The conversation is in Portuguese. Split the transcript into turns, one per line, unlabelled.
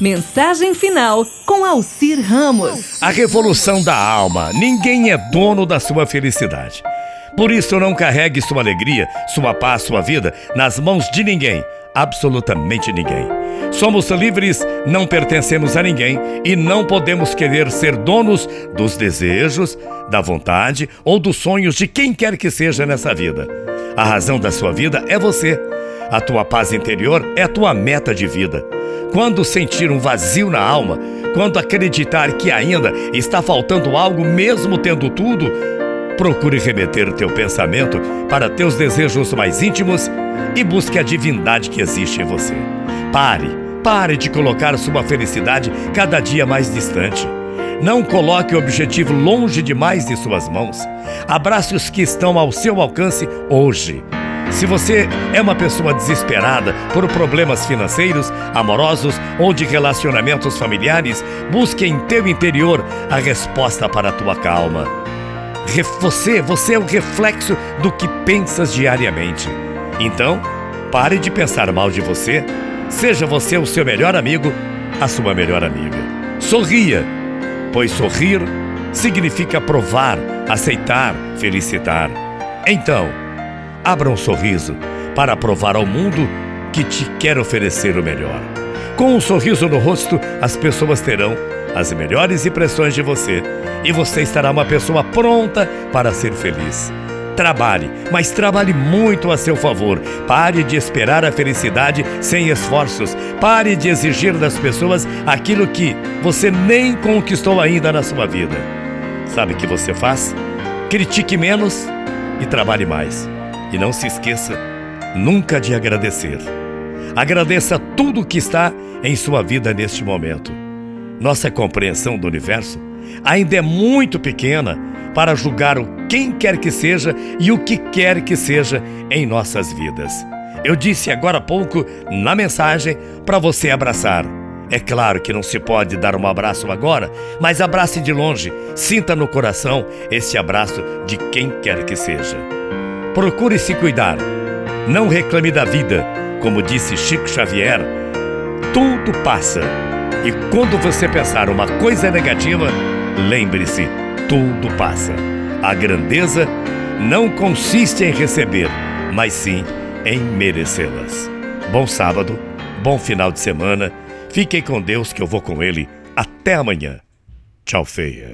Mensagem final com Alcir Ramos.
A revolução da alma. Ninguém é dono da sua felicidade. Por isso, não carregue sua alegria, sua paz, sua vida nas mãos de ninguém, absolutamente ninguém. Somos livres, não pertencemos a ninguém e não podemos querer ser donos dos desejos, da vontade ou dos sonhos de quem quer que seja nessa vida. A razão da sua vida é você. A tua paz interior é a tua meta de vida. Quando sentir um vazio na alma, quando acreditar que ainda está faltando algo, mesmo tendo tudo, procure remeter teu pensamento para teus desejos mais íntimos e busque a divindade que existe em você. Pare, pare de colocar sua felicidade cada dia mais distante. Não coloque o objetivo longe demais de suas mãos. Abrace os que estão ao seu alcance hoje. Se você é uma pessoa desesperada por problemas financeiros, amorosos ou de relacionamentos familiares, busque em teu interior a resposta para a tua calma. Você, você é o reflexo do que pensas diariamente. Então, pare de pensar mal de você. Seja você o seu melhor amigo, a sua melhor amiga. Sorria, pois sorrir significa provar, aceitar, felicitar. Então, Abra um sorriso para provar ao mundo que te quer oferecer o melhor. Com um sorriso no rosto, as pessoas terão as melhores impressões de você e você estará uma pessoa pronta para ser feliz. Trabalhe, mas trabalhe muito a seu favor. Pare de esperar a felicidade sem esforços. Pare de exigir das pessoas aquilo que você nem conquistou ainda na sua vida. Sabe o que você faz? Critique menos e trabalhe mais. E não se esqueça nunca de agradecer. Agradeça tudo o que está em sua vida neste momento. Nossa compreensão do universo ainda é muito pequena para julgar o quem quer que seja e o que quer que seja em nossas vidas. Eu disse agora há pouco na mensagem para você abraçar. É claro que não se pode dar um abraço agora, mas abrace de longe, sinta no coração esse abraço de quem quer que seja. Procure se cuidar. Não reclame da vida. Como disse Chico Xavier, tudo passa. E quando você pensar uma coisa negativa, lembre-se, tudo passa. A grandeza não consiste em receber, mas sim em merecê-las. Bom sábado, bom final de semana. Fiquem com Deus que eu vou com Ele. Até amanhã. Tchau, feia.